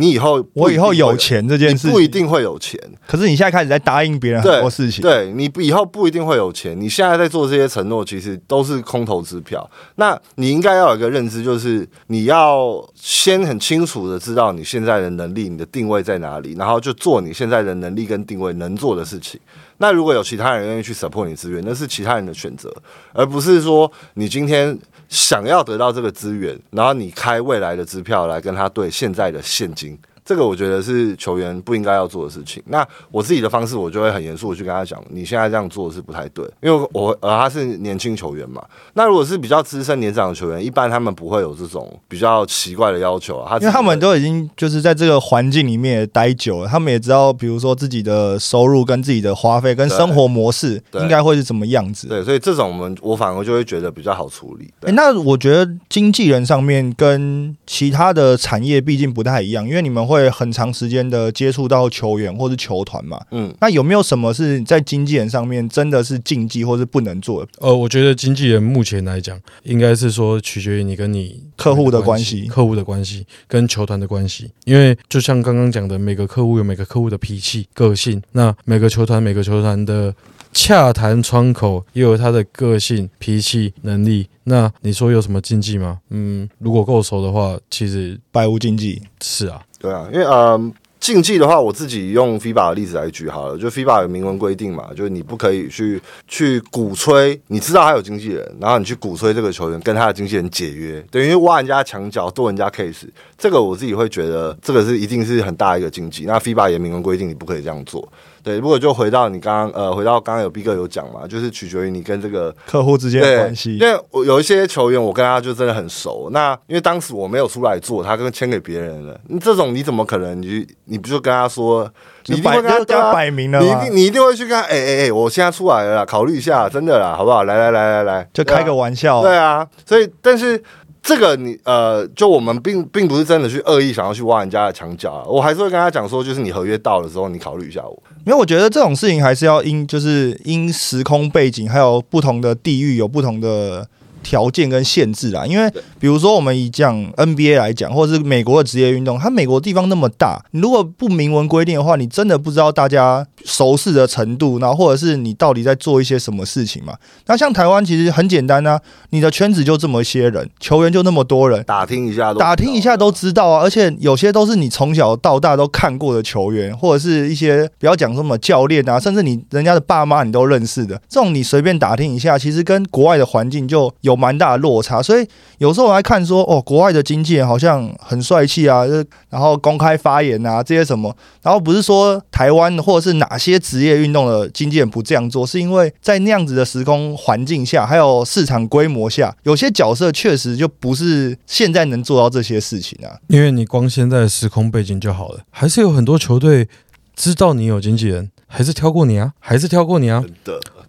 你以后我以后有钱这件事不一定会有钱，可是你现在开始在答应别人很多事情，对你以后不一定会有钱。你现在在做这些承诺，其实都是空头支票。那你应该要有一个认知，就是你要先很清楚的知道你现在的能力、你的定位在哪里，然后就做你现在的能力跟定位能做的事情。那如果有其他人愿意去 support 你资源，那是其他人的选择，而不是说你今天想要得到这个资源，然后你开未来的支票来跟他对现在的现金。这个我觉得是球员不应该要做的事情。那我自己的方式，我就会很严肃的去跟他讲，你现在这样做是不太对，因为我呃他是年轻球员嘛。那如果是比较资深年长的球员，一般他们不会有这种比较奇怪的要求啊。因为他们都已经就是在这个环境里面待久了，他们也知道，比如说自己的收入跟自己的花费跟生活模式应该会是怎么样子。对，所以这种我们我反而就会觉得比较好处理。那我觉得经纪人上面跟其他的产业毕竟不太一样，因为你们会。会很长时间的接触到球员或是球团嘛？嗯，那有没有什么是在经纪人上面真的是禁忌或是不能做的？呃，我觉得经纪人目前来讲，应该是说取决于你跟你客户的关系、客户的关系跟球团的关系。因为就像刚刚讲的，每个客户有每个客户的脾气、个性，那每个球团、每个球团的洽谈窗口也有他的个性、脾气、能力。那你说有什么禁忌吗？嗯，如果够熟的话，其实百无禁忌。是啊。对啊，因为呃，竞技的话，我自己用 FIBA 的例子来举好了，就 FIBA 有明文规定嘛，就是你不可以去去鼓吹，你知道他有经纪人，然后你去鼓吹这个球员跟他的经纪人解约，等于挖人家墙角、剁人家 case，这个我自己会觉得这个是一定是很大一个禁忌。那 FIBA 也明文规定你不可以这样做。对，如果就回到你刚刚呃，回到刚刚有 B 哥有讲嘛，就是取决于你跟这个客户之间的关系。因为我有一些球员，我跟他就真的很熟。那因为当时我没有出来做，他跟签给别人了。你这种你怎么可能？你你不就跟他说？你一定会跟他摆明了你一定你一定会去跟他哎哎哎，我现在出来了，考虑一下，真的啦，好不好？来来来来来，就开个玩笑。对啊，所以但是。这个你呃，就我们并并不是真的去恶意想要去挖人家的墙角啊，我还是会跟他讲说，就是你合约到的时候，你考虑一下我。因为我觉得这种事情还是要因就是因时空背景，还有不同的地域有不同的。条件跟限制啦，因为比如说我们以讲 NBA 来讲，或者是美国的职业运动，它美国地方那么大，你如果不明文规定的话，你真的不知道大家熟识的程度，然后或者是你到底在做一些什么事情嘛？那像台湾其实很简单啊，你的圈子就这么些人，球员就那么多人，打听一下，打听一下都知道啊，而且有些都是你从小到大都看过的球员，或者是一些不要讲什么教练啊，甚至你人家的爸妈你都认识的，这种你随便打听一下，其实跟国外的环境就有。有蛮大的落差，所以有时候我还看说，哦，国外的经纪人好像很帅气啊，然后公开发言啊，这些什么，然后不是说台湾或者是哪些职业运动的经纪人不这样做，是因为在那样子的时空环境下，还有市场规模下，有些角色确实就不是现在能做到这些事情啊。因为你光现在的时空背景就好了，还是有很多球队知道你有经纪人，还是挑过你啊，还是挑过你啊。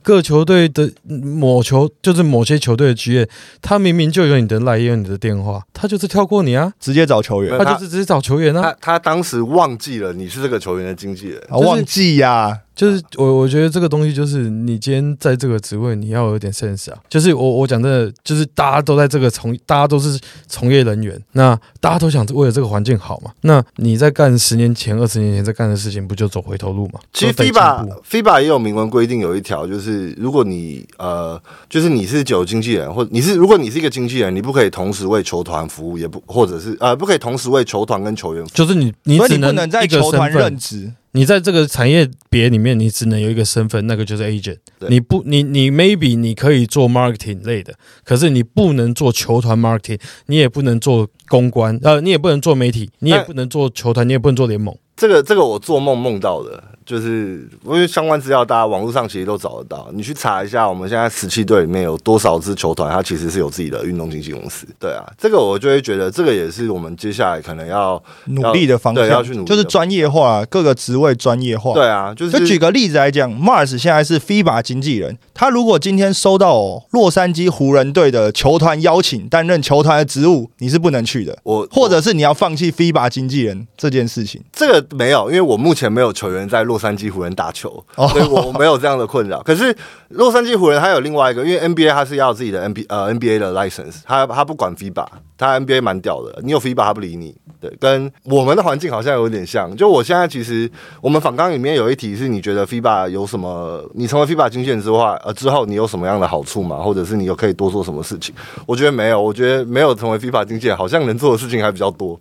各球队的某球就是某些球队的职业，他明明就有你的赖，也有你的电话，他就是跳过你啊，直接找球员，他就是直接找球员啊。他他当时忘记了你是这个球员的经纪人，忘记呀。就是我，我觉得这个东西就是你今天在这个职位，你要有点 sense 啊。就是我，我讲的，就是大家都在这个从，大家都是从业人员，那大家都想为了这个环境好嘛。那你在干十年前、二十年前在干的事情，不就走回头路吗？其实 FIBA FIBA 也有明文规定，有一条就是，如果你呃，就是你是酒经纪人，或你是如果你是一个经纪人，你不可以同时为球团服务，也不或者是呃，不可以同时为球团跟球员，就是你你只能在球团任职。你在这个产业别里面，你只能有一个身份，那个就是 agent。你不，你你 maybe 你可以做 marketing 类的，可是你不能做球团 marketing，你也不能做公关，呃，你也不能做媒体，你也不能做球团，你也不能做联盟。这个这个我做梦梦到的。就是因为相关资料大家网络上其实都找得到，你去查一下，我们现在十七队里面有多少支球团，它其实是有自己的运动经纪公司。对啊，这个我就会觉得这个也是我们接下来可能要努力的方向，对要去努力就是专业化，各个职位专业化。对啊，就是就举个例子来讲，Mars 现在是 FIBA 经纪人，他如果今天收到洛杉矶湖人队的球团邀请担任球团的职务，你是不能去的，我或者是你要放弃 FIBA 经纪人这件事情。这个没有，因为我目前没有球员在洛杉矶湖人打球，哦所以我我没有这样的困扰。可是洛杉矶湖人他有另外一个，因为 NBA 他是要自己的 NBA 呃 NBA 的 license，他他不管 FIBA，他 NBA 蛮屌的，你有 FIBA 他不理你。对，跟我们的环境好像有点像。就我现在其实我们访纲里面有一题是，你觉得 FIBA 有什么？你成为 FIBA 经纪人之外，呃之后你有什么样的好处吗？或者是你有可以多做什么事情？我觉得没有，我觉得没有成为 FIBA 经纪人，好像能做的事情还比较多。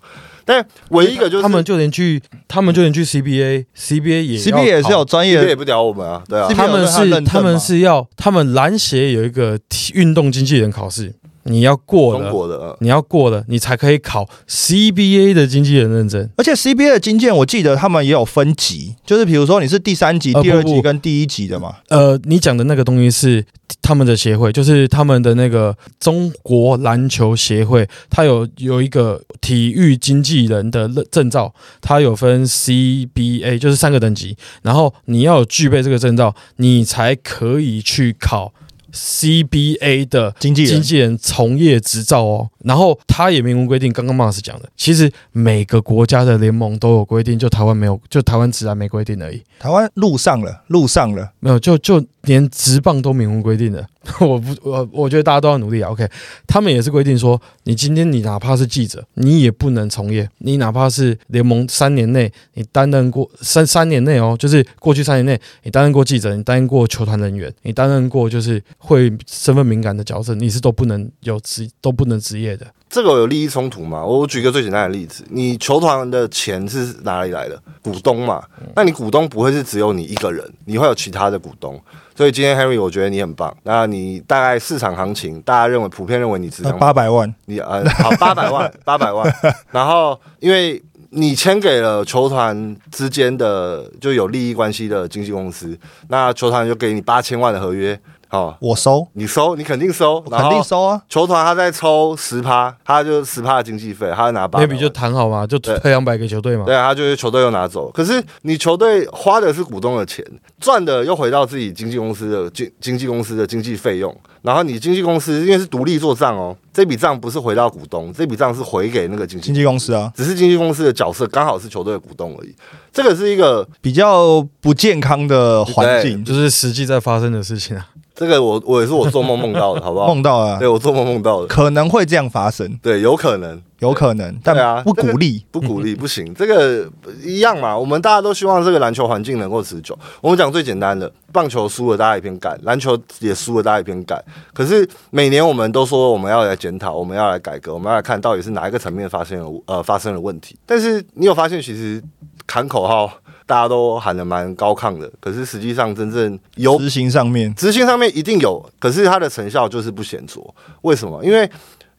但唯一一个就是他们就连去，他们就连去 CBA，CBA 也 CBA 也是有要专 CBA 也业，不屌我们啊，对啊，他们是他们是要，他们篮协有一个体运动经纪人考试，你要过了，中国的，呃你要过了，你才可以考 CBA 的经纪人认证。而且 CBA 的经纪人，我记得他们也有分级，就是比如说你是第三级、呃第二级跟第一级的嘛。呃，你讲的那个东西是他们的协会，就是他们的那个中国篮球协会，它有有一个体育经纪人的证照，它有分 CBA，就是三个等级，然后你要有具备这个证照，你才可以去考 CBA 的经纪人经纪人从业执照哦。然后他也明文规定，刚刚 Mars 讲的，其实每个国家的联盟都有规定，就台湾没有，就台湾自然没规定而已。台湾路上了，路上了，没有，就就连职棒都明文规定的，[LAUGHS] 我不我我觉得大家都要努力啊。OK，他们也是规定说，你今天你哪怕是记者，你也不能从业，你哪怕是联盟三年内你担任过三三年内哦，就是过去三年内你担任过记者，你担任过球团人员，你担任过就是会身份敏感的角色，你是都不能有职都不能职业的。这个有利益冲突吗？我举个最简单的例子，你球团的钱是哪里来的？股东嘛，那你股东不会是只有你一个人，你会有其他的股东。所以今天 Henry，我觉得你很棒。那你大概市场行情，大家认为普遍认为你值两八百万，你呃好八百万，[LAUGHS] 八百万。然后因为你签给了球团之间的就有利益关系的经纪公司，那球团就给你八千万的合约，哦，我收，你收，你肯定收，我肯定。收啊。球团他在抽十趴，他就十趴的经济费，他拿八百 maybe。就谈好嘛，就对退两百给球队嘛。对啊，他就是球队又拿走，可是你球队花的是股东的钱，赚的又回到自己经纪公司的经经纪公司的经济费用，然后你经纪公司因为是独立做账哦，这笔账不是回到股东，这笔账是回给那个经纪经纪公司啊，只是经纪公司的角色刚好是球队的股东而已。这个是一个，比较不健康的环境，就是实际在发生的事情啊。这个我我也是我做梦梦到的，好不好？梦到啊对，我做梦梦到的，可能会这样发生，对，有可能有可能，但不鼓励。不鼓励不行，这个一样嘛。我们大家都希望这个篮球环境能够持久。我们讲最简单的，棒球输了大家一片干，篮球也输了大家一片干。可是每年我们都说我们要来检讨，我们要来改革，我们要来看到底是哪一个层面发生了呃发生了问题。但是你有发现，其实喊口号大家都喊得蛮高亢的，可是实际上真正有执行上面，执行上面一定有，可是它的成效就是不显著。为什么？因为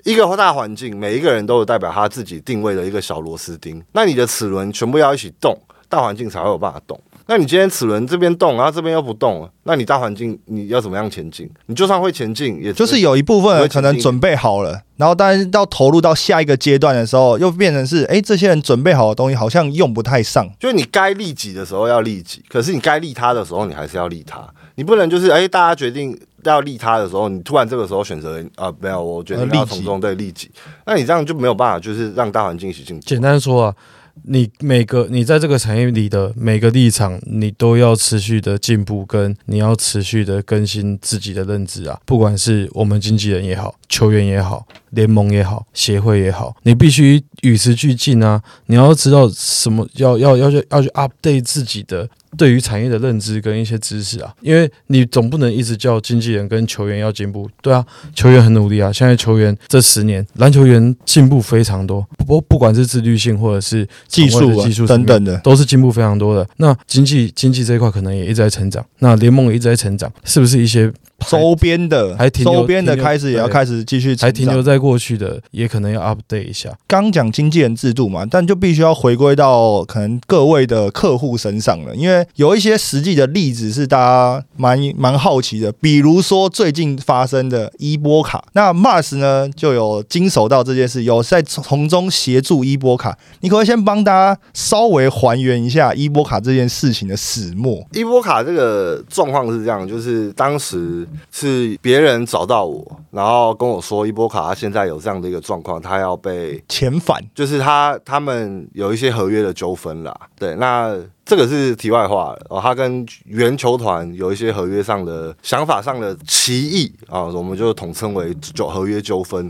一个大环境，每一个人都有代表他自己定位的一个小螺丝钉。那你的齿轮全部要一起动，大环境才会有办法动。那你今天齿轮这边动，然后这边又不动了，那你大环境你要怎么样前进？你就算会前进，也就是有一部分人可能准备好了，然后但是到投入到下一个阶段的时候，又变成是，哎，这些人准备好的东西好像用不太上。就是你该利己的时候要利己，可是你该利他的时候，你还是要利他。你不能就是哎、大家决定要利他的时候，你突然这个时候选择啊、没有，我决定呃利己要从中对利己，那你这样就没有办法，就是让大环境一起进步。简单说啊，你每个你在这个产业里的每个立场，你都要持续的进步，跟你要持续的更新自己的认知啊。不管是我们经纪人也好，球员也好，联盟也好，协会也好，你必须与时俱进啊！你要知道什么，要要要去要去 update 自己的。对于产业的认知跟一些知识啊，因为你总不能一直叫经纪人跟球员要进步，对啊，球员很努力啊，现在球员这十年篮球员进步非常多，不不管是自律性或者是技术技术等等的，都是进步非常多的。那经济经济这一块可能也一直在成长，那联盟也一直在成长，是不是一些周边的还停留周边的开始也要开始继续还停留在过去的，也可能要 update 一下。刚讲经纪人制度嘛，但就必须要回归到可能各位的客户身上了，因为为有一些实际的例子是大家蛮蛮好奇的，比如说最近发生的伊波卡，那 Mars 呢就有经手到这件事，有在从中协助伊波卡。你可不可以先帮大家稍微还原一下伊波卡这件事情的始末？伊波卡这个状况是这样，就是当时是别人找到我，然后跟我说伊波卡他现在有这样的一个状况，他要被遣返，就是他他们有一些合约的纠纷啦。对，那这个是题外话哦，他跟原球团有一些合约上的想法上的歧义啊，我们就统称为就合约纠纷。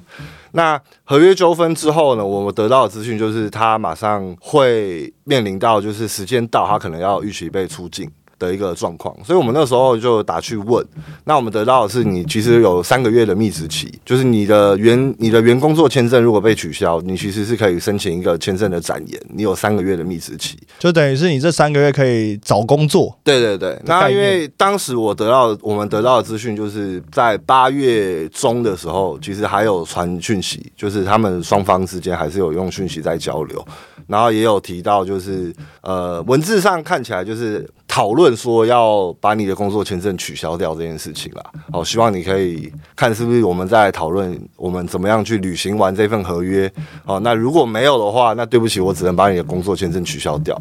那合约纠纷之后呢，我们得到的资讯就是他马上会面临到就是时间到，他可能要预期被出境。的一个状况，所以我们那时候就打去问，那我们得到的是你其实有三个月的密职期，就是你的原你的原工作签证如果被取消，你其实是可以申请一个签证的展延，你有三个月的密职期，就等于是你这三个月可以找工作。对对对，那因为当时我得到我们得到的资讯，就是在八月中的时候，其实还有传讯息，就是他们双方之间还是有用讯息在交流，然后也有提到，就是呃文字上看起来就是讨论。说要把你的工作签证取消掉这件事情啦，好，希望你可以看是不是我们在讨论我们怎么样去履行完这份合约。好，那如果没有的话，那对不起，我只能把你的工作签证取消掉。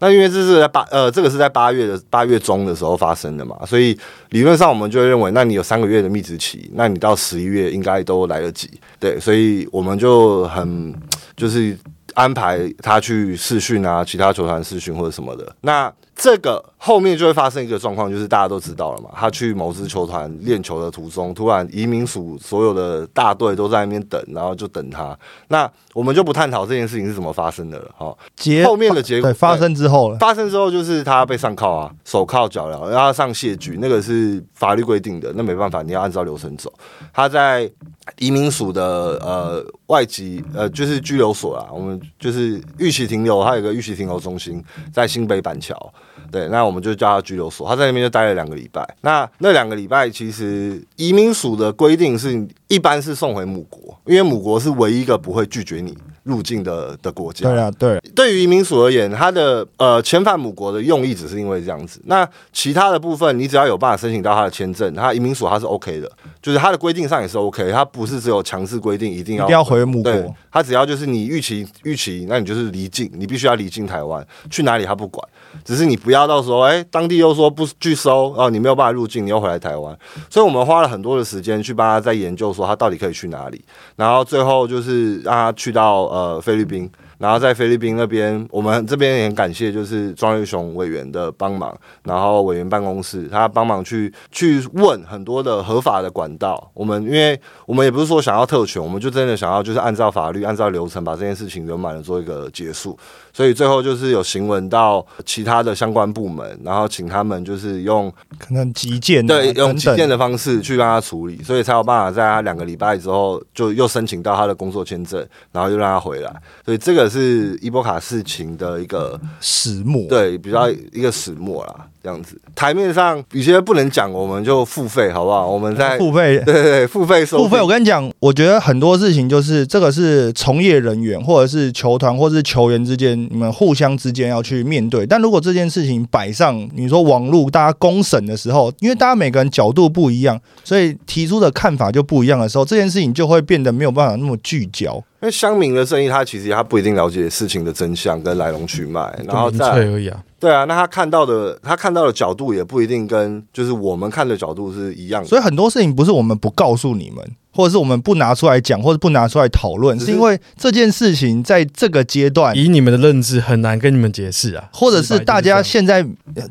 那因为这是在八呃，这个是在八月的八月中的时候发生的嘛，所以理论上我们就认为，那你有三个月的密职期，那你到十一月应该都来得及。对，所以我们就很就是安排他去试训啊，其他球团试训或者什么的。那这个后面就会发生一个状况，就是大家都知道了嘛。他去某支球团练球的途中，突然移民署所有的大队都在那边等，然后就等他。那我们就不探讨这件事情是怎么发生的了。哈，结后面的结果发生之后了，发生之后就是他被上铐啊，手铐脚镣，然后上谢局，那个是法律规定的，那没办法，你要按照流程走。他在移民署的呃外籍呃就是拘留所啊，我们就是预期停留，他有个预期停留中心在新北板桥。对，那我们就叫他拘留所。他在那边就待了两个礼拜。那那两个礼拜，其实移民署的规定是，一般是送回母国，因为母国是唯一一个不会拒绝你入境的的国家。对啊，对。对于移民署而言，他的呃遣返母国的用意只是因为这样子。那其他的部分，你只要有办法申请到他的签证，他移民署他是 OK 的，就是他的规定上也是 OK。他不是只有强制规定一定要一定要回母国，他只要就是你预期预期，那你就是离境，你必须要离境台湾，去哪里他不管。只是你不要到时候，哎，当地又说不拒收，然后，你没有办法入境，你又回来台湾，所以我们花了很多的时间去帮他在研究，说他到底可以去哪里，然后最后就是让他去到呃菲律宾。然后在菲律宾那边，我们这边也很感谢，就是庄瑞雄委员的帮忙，然后委员办公室他帮忙去去问很多的合法的管道。我们因为我们也不是说想要特权，我们就真的想要就是按照法律、按照流程把这件事情圆满的做一个结束。所以最后就是有行文到其他的相关部门，然后请他们就是用可能急件对用急件的方式去帮他处理，所以才有办法在他两个礼拜之后就又申请到他的工作签证，然后又让他回来。所以这个。是伊波卡事情的一个始末，对，比较一个始末啦。这样子，台面上有些不能讲，我们就付费，好不好？我们在 [LAUGHS] 付费，对 [LAUGHS] 对对，付费收付费。我跟你讲，我觉得很多事情就是这个是从业人员或者是球团或者是球员之间，你们互相之间要去面对。但如果这件事情摆上，你说网络大家公审的时候，因为大家每个人角度不一样，所以提出的看法就不一样的时候，这件事情就会变得没有办法那么聚焦。因为乡民的正义，他其实他不一定了解事情的真相跟来龙去脉，然后再而已啊。对啊，那他看到的，他看到的角度也不一定跟就是我们看的角度是一样的。所以很多事情不是我们不告诉你们。或者是我们不拿出来讲，或者不拿出来讨论，是因为这件事情在这个阶段，以你们的认知很难跟你们解释啊。或者是大家现在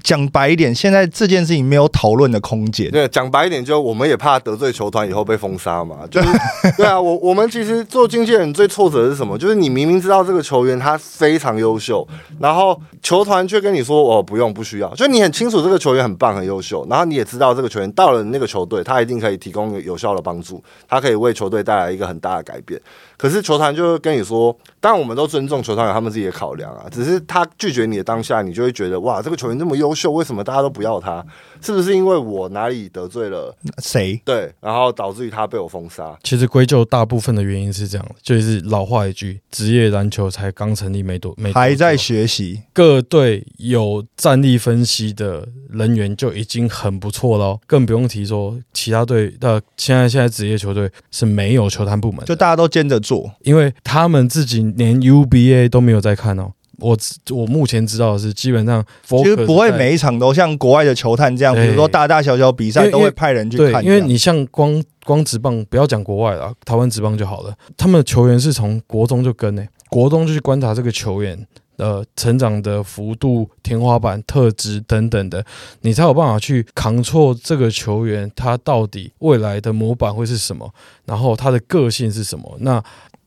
讲白一点，现在这件事情没有讨论的空间。对，讲白一点，就我们也怕得罪球团以后被封杀嘛。就是 [LAUGHS] 对啊，我我们其实做经纪人最挫折的是什么？就是你明明知道这个球员他非常优秀，然后球团却跟你说哦不用不需要，就你很清楚这个球员很棒很优秀，然后你也知道这个球员到了那个球队，他一定可以提供有效的帮助。他可以为球队带来一个很大的改变。可是球团就会跟你说，当然我们都尊重球团有他们自己的考量啊，只是他拒绝你的当下，你就会觉得哇，这个球员这么优秀，为什么大家都不要他？是不是因为我哪里得罪了谁？对，然后导致于他被我封杀？其实归咎大部分的原因是这样的，就是老话一句，职业篮球才刚成立没多没多还在学习，各队有战力分析的人员就已经很不错了哦，更不用提说其他队的现在现在职业球队是没有球探部门，就大家都兼着做。因为他们自己连 UBA 都没有在看哦。我我目前知道的是，基本上其实不会每一场都像国外的球探这样，比如说大大小小比赛都会派人去看，因为你像光光职棒，不要讲国外了，台湾职棒就好了。他们的球员是从国中就跟呢、国中就去观察这个球员呃成长的幅度、天花板、特质等等的，你才有办法去扛错这个球员他到底未来的模板会是什么，然后他的个性是什么。那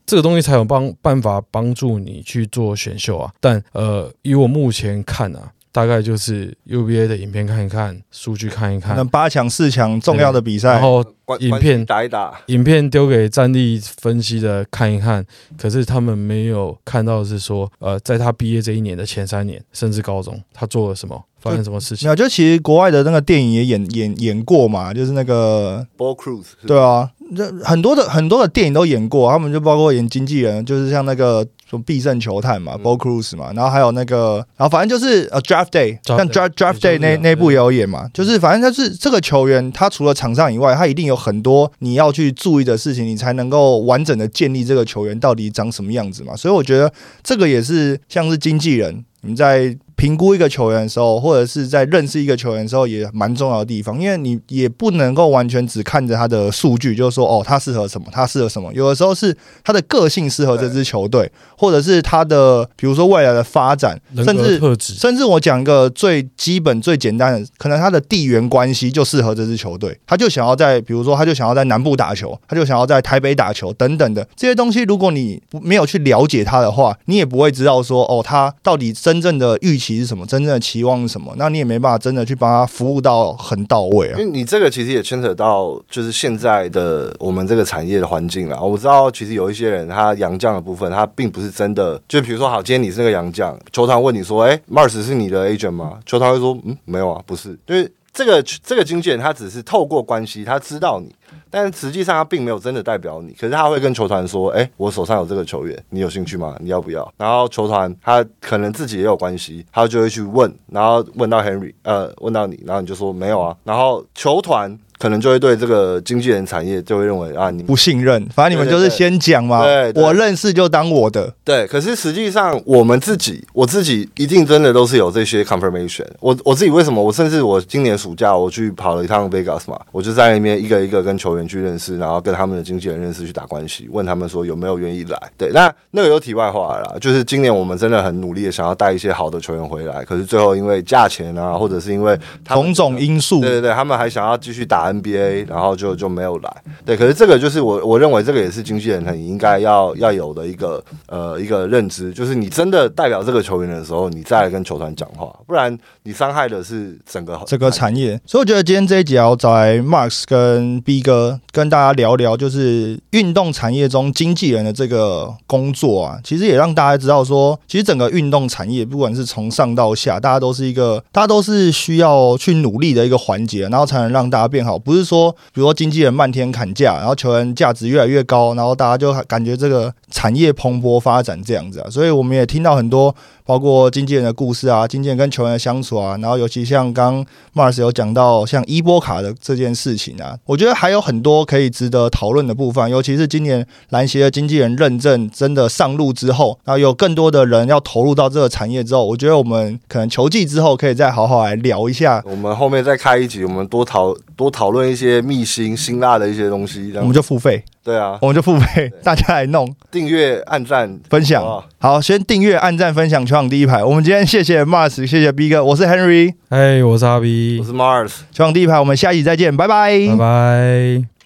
这个东西才有帮办法帮助你去做选秀啊。但呃，以我目前看啊，大概就是 UBA 的影片看一看，数据看一看。那，八强、四强重要的比赛。然，后影片打一打，影片丢给战力分析的看一看，可是他们没有看到的是说，呃，在他毕业这一年的前三年，甚至高中，他做了什么，发生什么事情。没有，就其实国外的那个电影也演演演过嘛，就是那个 Ball Cruise 对啊，这很多的很多的电影都演过，他们就包括演经纪人，就是像那个什么必胜球探嘛、嗯 b o Cruise 嘛，然后还有那个，然后反正就是呃 Draft Day，像 Draft Draft Day 那那部也有演嘛，就是反正就是这个球员，他除了场上以外，他一定有很多你要去注意的事情，你才能够完整的建立这个球员到底长什么样子嘛。所以我觉得这个也是像是经纪人你们在评估一个球员的时候，或者是在认识一个球员的时候，也蛮重要的地方，因为你也不能够完全只看着他的数据，就是说哦，他适合什么，他适合什么。有的时候是他的个性适合这支球队，或者是他的比如说未来的发展，甚至甚至我讲一个最基本、最简单的，可能他的地缘关系就适合这支球队，他就想要在，比如说，他就想要在南部打球，他就想要在台北打球等等的这些东西。如果你没有去了解他的话，你也不会知道说，哦，他到底真正的预期是什么，真正的期望是什么，那你也没办法真的去帮他服务到很到位啊因。为你这个其实也牵扯到就是现在的我们这个产业的环境啦。我知道其实有一些人他杨将的部分，他并不是真的，就比如说好，今天你是个杨将，球团问你说，哎、m a r s 是你的 agent 吗？球团会说，嗯，没有啊，不是，因为这个这个经纪人他只是透过关系，他知道你。但实际上他并没有真的代表你，可是他会跟球团说：“哎、我手上有这个球员，你有兴趣吗？你要不要？”然后球团他可能自己也有关系，他就会去问，然后问到 Henry，呃，问到你，然后你就说没有啊，然后球团可能就会对这个经纪人产业就会认为啊，你不信任，反正你们就是先讲嘛对，对我认识就当我的。对，可是实际上我们自己，我自己一定真的都是有这些 confirmation。我我自己为什么？我甚至我今年暑假我去跑了一趟 Vegas 嘛，我就在那边一个一个跟球员去认识，然后跟他们的经纪人认识，去打关系，问他们说有没有愿意来。对，那那个有题外话了啦，就是今年我们真的很努力的想要带一些好的球员回来，可是最后因为价钱啊，或者是因为种种因素对，对对，他们还想要继续打 NBA，然后就就没有来。对，可是这个就是我我认为这个也是经纪人很应该要要有的一个呃一个认知，就是你真的代表这个球员的时候，你再来跟球团讲话，不然你伤害的是整个整个产业。所以我觉得今天这一集要找来 Max 跟 B 哥跟大家聊聊，就是运动产业中经纪人的这个工作啊，其实也让大家知道说，其实整个运动产业不管是从上到下，大家都是一个，大家都是需要去努力的一个环节，然后才能让大家变好。不是说，比如说经纪人漫天砍价，然后球员价值越来越高，然后大家就感觉这个产业蓬勃发展这样子啊。所以我们也听到很多。包括经纪人的故事啊，经纪人跟球员的相处啊，然后尤其像刚 Mars 有讲到像伊波卡的这件事情啊，我觉得还有很多可以值得讨论的部分，尤其是今年篮协的经纪人认证真的上路之后，然后有更多的人要投入到这个产业之后，我觉得我们可能球季之后可以再好好来聊一下，我们后面再开一集，我们多讨多讨论一些秘辛、辛辣的一些东西。我们就付费，对啊，我们就付费，大家来弄订阅、按赞、分享好好。好，先订阅、按赞、分享，全场第一排。我们今天谢谢 Mars，谢谢 B 哥，我是 Henry，哎，我是阿 B，我是 Mars。全场第一排，我们下一集再见，拜拜拜拜。